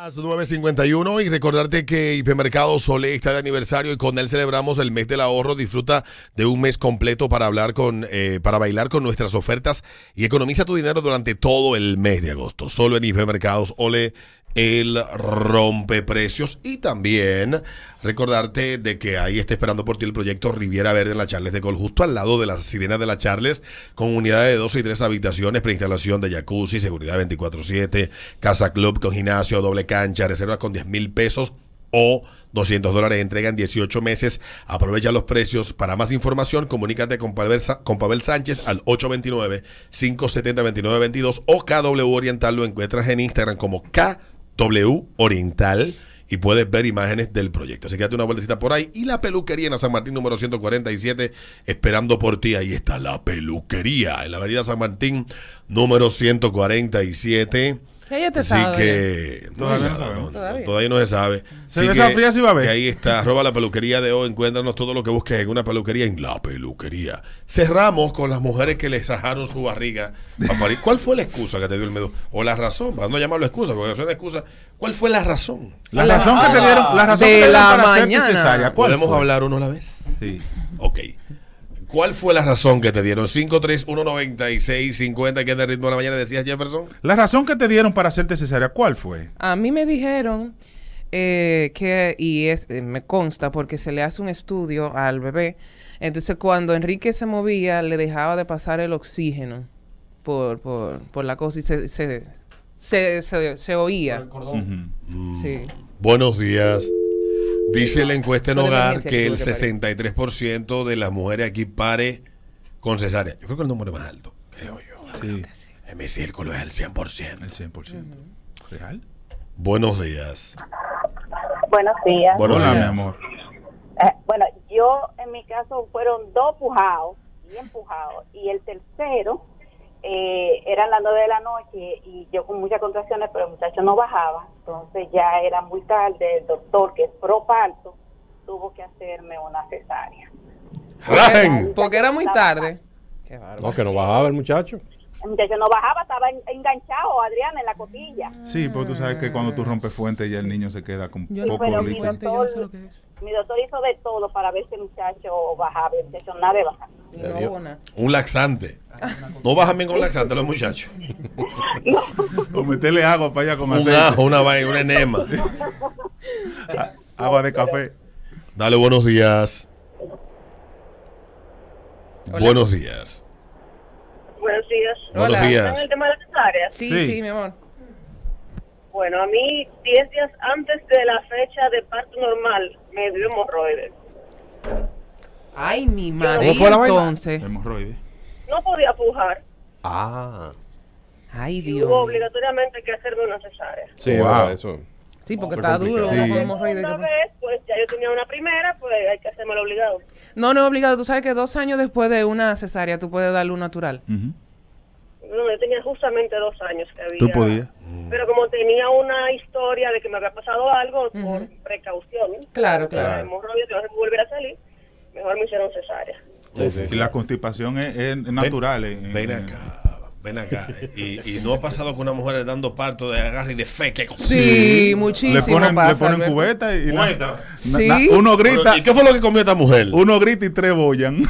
951 y recordarte que Hipermercado Sole está de aniversario y con él celebramos el mes del ahorro. Disfruta de un mes completo para hablar con, eh, para bailar con nuestras ofertas y economiza tu dinero durante todo el mes de agosto. Solo en Hipermercados Ole el rompeprecios y también recordarte de que ahí está esperando por ti el proyecto Riviera Verde en la Charles de Col, justo al lado de las sirenas de la Charles, con unidades de 12 y 3 habitaciones, preinstalación de jacuzzi, seguridad 24-7, casa club con gimnasio, doble cancha, reserva con 10 mil pesos o 200 dólares entrega en 18 meses. Aprovecha los precios. Para más información, comunícate con Pavel, con Sánchez al 829-570-2922 o KW Oriental. Lo encuentras en Instagram como KW Oriental y puedes ver imágenes del proyecto. Así que date una vueltecita por ahí. Y la peluquería en San Martín número 147, esperando por ti. Ahí está la peluquería en la avenida San Martín número 147. Ya te Así sabe. que Todavía no, no no, Todavía. todavía no se sabe. Se Así desafía si va a haber. que ahí está, arroba la peluquería de hoy. Encuéntranos todo lo que busques en una peluquería en la peluquería. Cerramos con las mujeres que les sajaron su barriga para parir. ¿Cuál fue la excusa que te dio el medo? O la razón, para no llamarlo excusa, porque eso es excusa. ¿Cuál fue la razón? La razón que te dieron, la razón De que te dieron la para mañana. cesárea, ¿cuál ¿Podemos fue? hablar uno a la vez? Sí. Ok. ¿Cuál fue la razón que te dieron? 5319650, que es de ritmo de la mañana, decías Jefferson. La razón que te dieron para hacerte cesárea, ¿cuál fue? A mí me dijeron eh, que, y es, eh, me consta porque se le hace un estudio al bebé, entonces cuando Enrique se movía le dejaba de pasar el oxígeno por, por, por la cosa y se, se, se, se- se oía. Ujú. Sí. Buenos días. Dice la encuesta en hogar que el tuve que 63% de las mujeres aquí pare con cesárea. Yo creo que el número es más alto, creo yo. Sí, En mi círculo es el 100%. el 100%. ¿Real? Buenos días. Buenos días. Buenos Hola, mi días. amor. Eh, bueno, yo en mi caso fueron dos pujados, bien pujados, y el tercero eh, eran las nueve de la noche y yo con muchas contracciones, pero el muchacho no bajaba, entonces ya era muy tarde, el doctor que es pro parto tuvo que hacerme una cesárea. ¡Rajen! Porque era muy tarde. Qué. No, que no bajaba el muchacho. El muchacho no bajaba, estaba en- enganchado, Adriana, en la cotilla. Sí, porque tú sabes que cuando tú rompes fuente ya el niño se queda con Yo poco puedo líquido. fuente. Yo no sé lo que es. Mi doctor hizo de todo para ver si el muchacho bajaba, y el muchacho nada de bajar. No. Un laxante. No bajan bien con laxante los muchachos. O meterle agua para allá con Un aceite. ajo, una vaina, un enema. Agua de café. Dale buenos días. Hola. Buenos días. Buenos días. Buenos Hola. días. tema de la cesárea? Sí, Sí. sí, mi amor. Bueno, a mí 10 días antes de la fecha de parto normal me dio hemorroides. Ay, mi madre. ¿Cómo fue la vaina? entonces. Hemorroide. No podía pujar Ah, Ay, y Dios. hubo obligatoriamente que hacerme una cesárea. sí, Wow. eso. Sí, porque está duro. Sí. Una que- vez, pues ya yo tenía una primera, pues hay que hacérmelo obligado. No, no es obligado. Tú sabes que dos años después de una cesárea tú puedes darle un natural. Ujú. No, yo tenía justamente dos años que había. Tú podías. Pero como tenía una historia de que me había pasado algo, por precaución, Claro, la claro. que no se volviera a salir, mejor me hicieron cesárea. Sí, sí. Y la constipación es, es natural. en- en- Ven acá, ven acá. Y, y no ha pasado con una mujer dando parto de agarre y de fe. Que Sí, Le muchísimo ponen, pasa, le ponen cubeta y, Cuenta. na- Sí. na- uno grita, ¿Y qué fue lo que comió esta mujer? uno grita y tres bollan.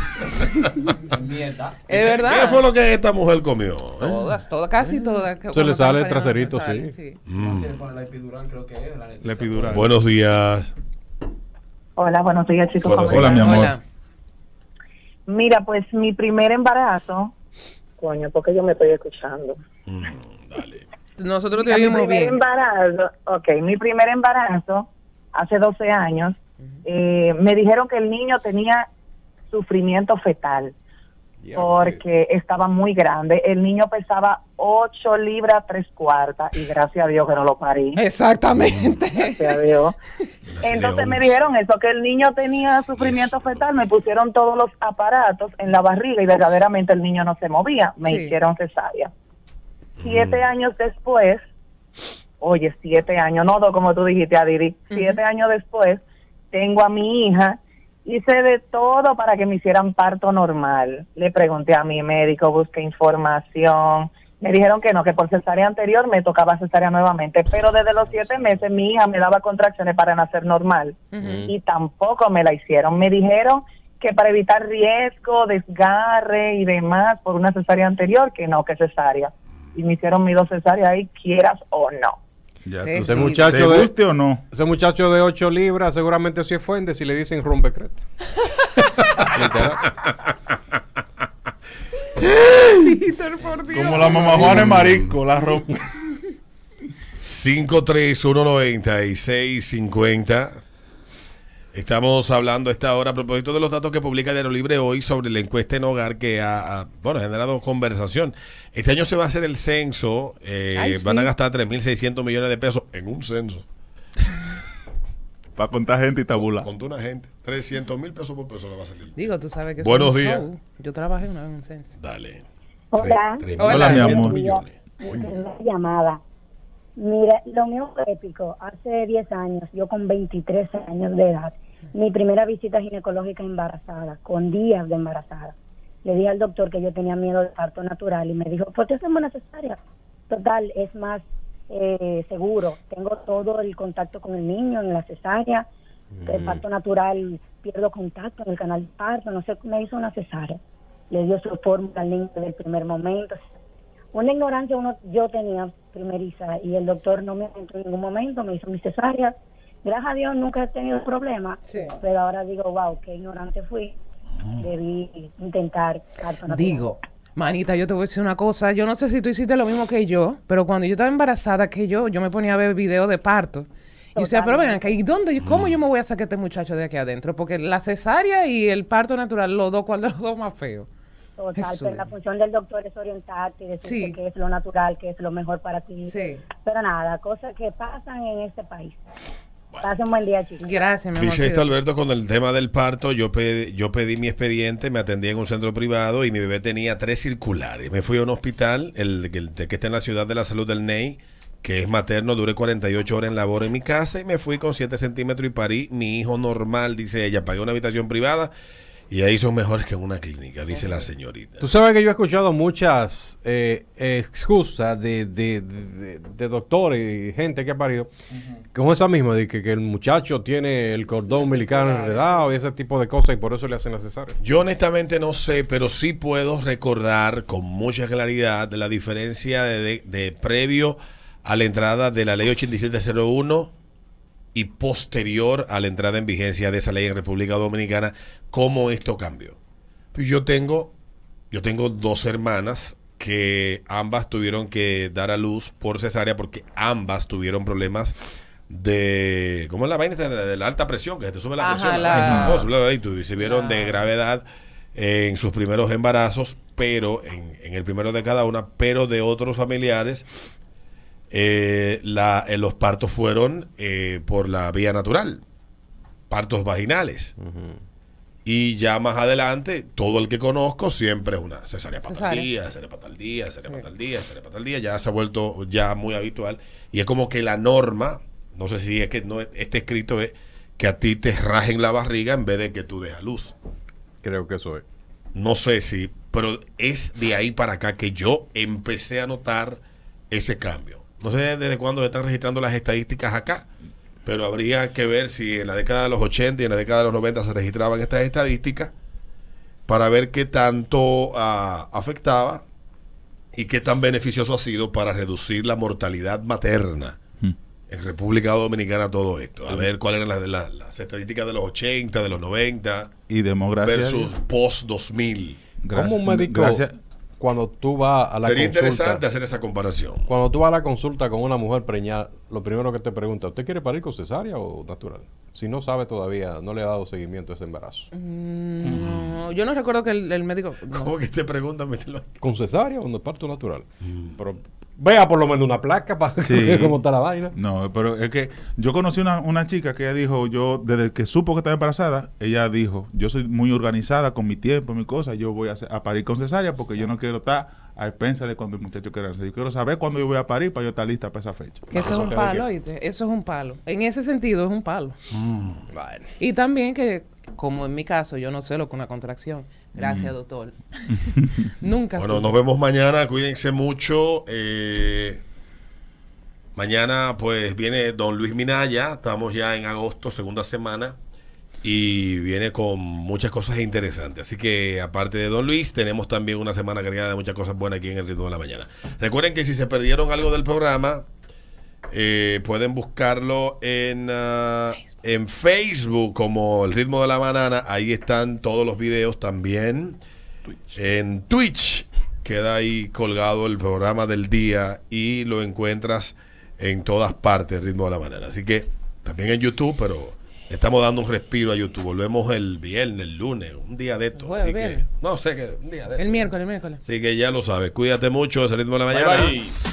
Es verdad. ¿Qué fue lo que esta mujer comió? eh? Todas, todas, casi todas. que Se le sale el traserito, sí. La epidural creo que es. La La epidural. Buenos días. Hola, buenos días chicos. Buenos ¿cómo Hola, están? mi amor. Hola. Mira, pues mi primer embarazo, coño, porque yo me estoy escuchando. Mm, dale. Nosotros te mi oímos primer bien. embarazo, ok, mi primer embarazo, hace 12 años, eh, me dijeron que el niño tenía sufrimiento fetal porque estaba muy grande. El niño pesaba 8 libras 3 cuartas y gracias a Dios que no lo parí. Exactamente. Gracias a Dios. Entonces me dijeron eso, que el niño tenía sufrimiento fetal, me pusieron todos los aparatos en la barriga y verdaderamente el niño no se movía, me Sí. hicieron cesárea. Siete años después, oye, siete años, no dos como tú dijiste, Adiri, siete años después, tengo a mi hija, hice de todo para que me hicieran parto normal. Le pregunté a mi médico, busqué información, Me dijeron que no, que por cesárea anterior me tocaba cesárea nuevamente. Pero desde los siete meses mi hija me daba contracciones para nacer normal y tampoco me la hicieron. Me dijeron que para evitar riesgo, desgarre y demás por una cesárea anterior, que no, que cesárea. Y me hicieron mis dos cesáreas ahí, quieras o no. Ya Sí, tú- Ese sí. muchacho ¿Te de, o no? ese muchacho de 8 libras seguramente se ofende si le dicen rompe creta. Literal. Peter, por Dios. Como la mamá Juana es marisco, la rompe. 5319650. Estamos hablando a esta hora a propósito de los datos que publica Diario Libre hoy sobre la encuesta en hogar que ha, ha, bueno, generado conversación. Este año se va a hacer el censo. eh, Ay, Van a gastar 3.600 millones de pesos en un censo. Para contar gente y tabular. Con una gente. 300 mil pesos por persona va a salir. Digo, tú sabes que Buenos es un días. show. Yo trabajé una vez en un censo. Dale. Hola. Tres- Hola, 3.600 mi amor. millones. Mi primera llamada. Mira, lo mío fue épico. Hace 10 años, yo con 23 años de edad, mi primera visita ginecológica embarazada, con días de embarazada. Le dije al doctor que yo tenía miedo de parto natural y me dijo, ¿por qué hacemos una cesárea? Total, es más eh, seguro. Tengo todo el contacto con el niño en la cesárea. El parto natural, pierdo contacto en el canal de parto. No sé, me hizo una cesárea. Le dio su fórmula al niño desde el primer momento una ignorancia uno yo tenía primeriza y el doctor no me entró en ningún momento, me hizo mi cesárea. Gracias a Dios nunca he tenido problemas, Sí. pero ahora digo, wow, qué ignorante fui. Debí intentar parto natural. Digo, manita, yo te voy a decir una cosa. Yo no sé si tú hiciste lo mismo que yo, pero cuando yo estaba embarazada que yo, yo me ponía a ver videos de parto. Y decía, pero ven acá, ¿y dónde, cómo yo me voy a sacar a este muchacho de aquí adentro? Porque la cesárea y el parto natural, los dos, ¿cuál de los dos más feo? Total, pero la función del doctor es orientarte y decirte Sí. qué es lo natural, qué es lo mejor para ti. Sí. Pero nada, cosas que pasan en este país. Pasen un buen día, chicos. Gracias, mi amor. Dice esto. Alberto con el tema del parto, yo pedí, yo pedí mi expediente, me atendí en un centro privado y mi bebé tenía tres circulares. Me fui a un hospital, el, el que está en la ciudad de la salud del NEI, que es materno, duré 48 horas en labor en mi casa y me fui con 7 centímetros y parí mi hijo normal, dice ella. Pagué una habitación privada y ahí son mejores que en una clínica, dice la señorita. Tú sabes que yo he escuchado muchas eh, excusas de, de, de- de doctores y gente que ha parido, como esa misma, de que, que el muchacho tiene el cordón umbilical enredado y ese tipo de cosas y por eso le hacen la cesárea. Yo honestamente no sé, pero sí puedo recordar con mucha claridad la diferencia de, de- de previo a la entrada de la ley 8701 y posterior a la entrada en vigencia de esa ley en República Dominicana, cómo esto cambió. Yo tengo, yo tengo dos hermanas que ambas tuvieron que dar a luz por cesárea porque ambas tuvieron problemas de ¿cómo es la vaina de la, de la alta presión que se te sube la Ajá, presión. la- bla, y tu- y se vieron de gravedad en sus primeros embarazos pero en, en el primero de cada una pero de otros familiares eh, la, eh, los partos fueron eh, por la vía natural partos vaginales y ya más adelante, todo el que conozco siempre es una cesárea para tal día, cesárea para tal día, cesárea para tal día, cesárea para tal día. Ya se ha vuelto ya muy habitual. Y es como que la norma, no sé si es que no este escrito es que a ti te rajen la barriga en vez de que tú dejas luz. Creo que eso es. No sé si, pero es de ahí para acá que yo empecé a notar ese cambio. No sé desde cuándo se están registrando las estadísticas acá, pero habría que ver si en la década de los 80 y en la década de los 90 se registraban estas estadísticas para ver qué tanto ah, afectaba y qué tan beneficioso ha sido para reducir la mortalidad materna Hmm. en República Dominicana todo esto. A ver cuáles eran las, las- las estadísticas de los 80, de los 90 Y democracia. versus post 2000. ¿Cómo un médico, Gracias. Cuando tú vas a la Sería consulta, interesante hacer esa comparación. cuando tú vas a la consulta con una mujer preñada, lo primero que te pregunta, ¿usted quiere parir con cesárea o natural? Si no sabe todavía, no le ha dado seguimiento a ese embarazo. Mm, yo no recuerdo que el, el médico. no. ¿Cómo que te preguntan? ¿Con cesárea o no parto natural? Pero vea por lo menos una placa para Sí. ver cómo está la vaina. No, pero es que yo conocí una, una chica que ella dijo, yo desde que supo que estaba embarazada, ella dijo, yo soy muy organizada con mi tiempo, mi cosa, yo voy a, parir con cesárea porque yo no quiero estar a expensas de cuando el muchacho quiera nacer. Yo quiero saber cuándo yo voy a parir para yo estar lista para esa fecha. Que eso es un palo, ¿oíste? Eso es un palo. En ese sentido es un palo. Bueno. Y también que como en mi caso, yo no sé lo que una contracción. Gracias, doctor. Nunca Bueno, supe. nos vemos mañana. Cuídense mucho. Eh, mañana, pues, viene Don Luis Minaya. Estamos ya en agosto, segunda semana. Y viene con muchas cosas interesantes. Así que, aparte de Don Luis, tenemos también una semana cargada de muchas cosas buenas aquí en el ritmo de la mañana. Recuerden que si se perdieron algo del programa, eh, pueden buscarlo en, ah, en Facebook como El ritmo de la banana. Ahí están todos los videos también. En Twitch queda ahí colgado el programa del día y lo encuentras en todas partes, El ritmo de la banana. Así que también en YouTube, pero estamos dando un respiro a YouTube. Volvemos el viernes, el lunes, un día de esto. Así que, no sé que un día de El esto. miércoles, el miércoles. Así que ya lo sabes. Cuídate mucho, es el ritmo de la Bye, mañana. bye.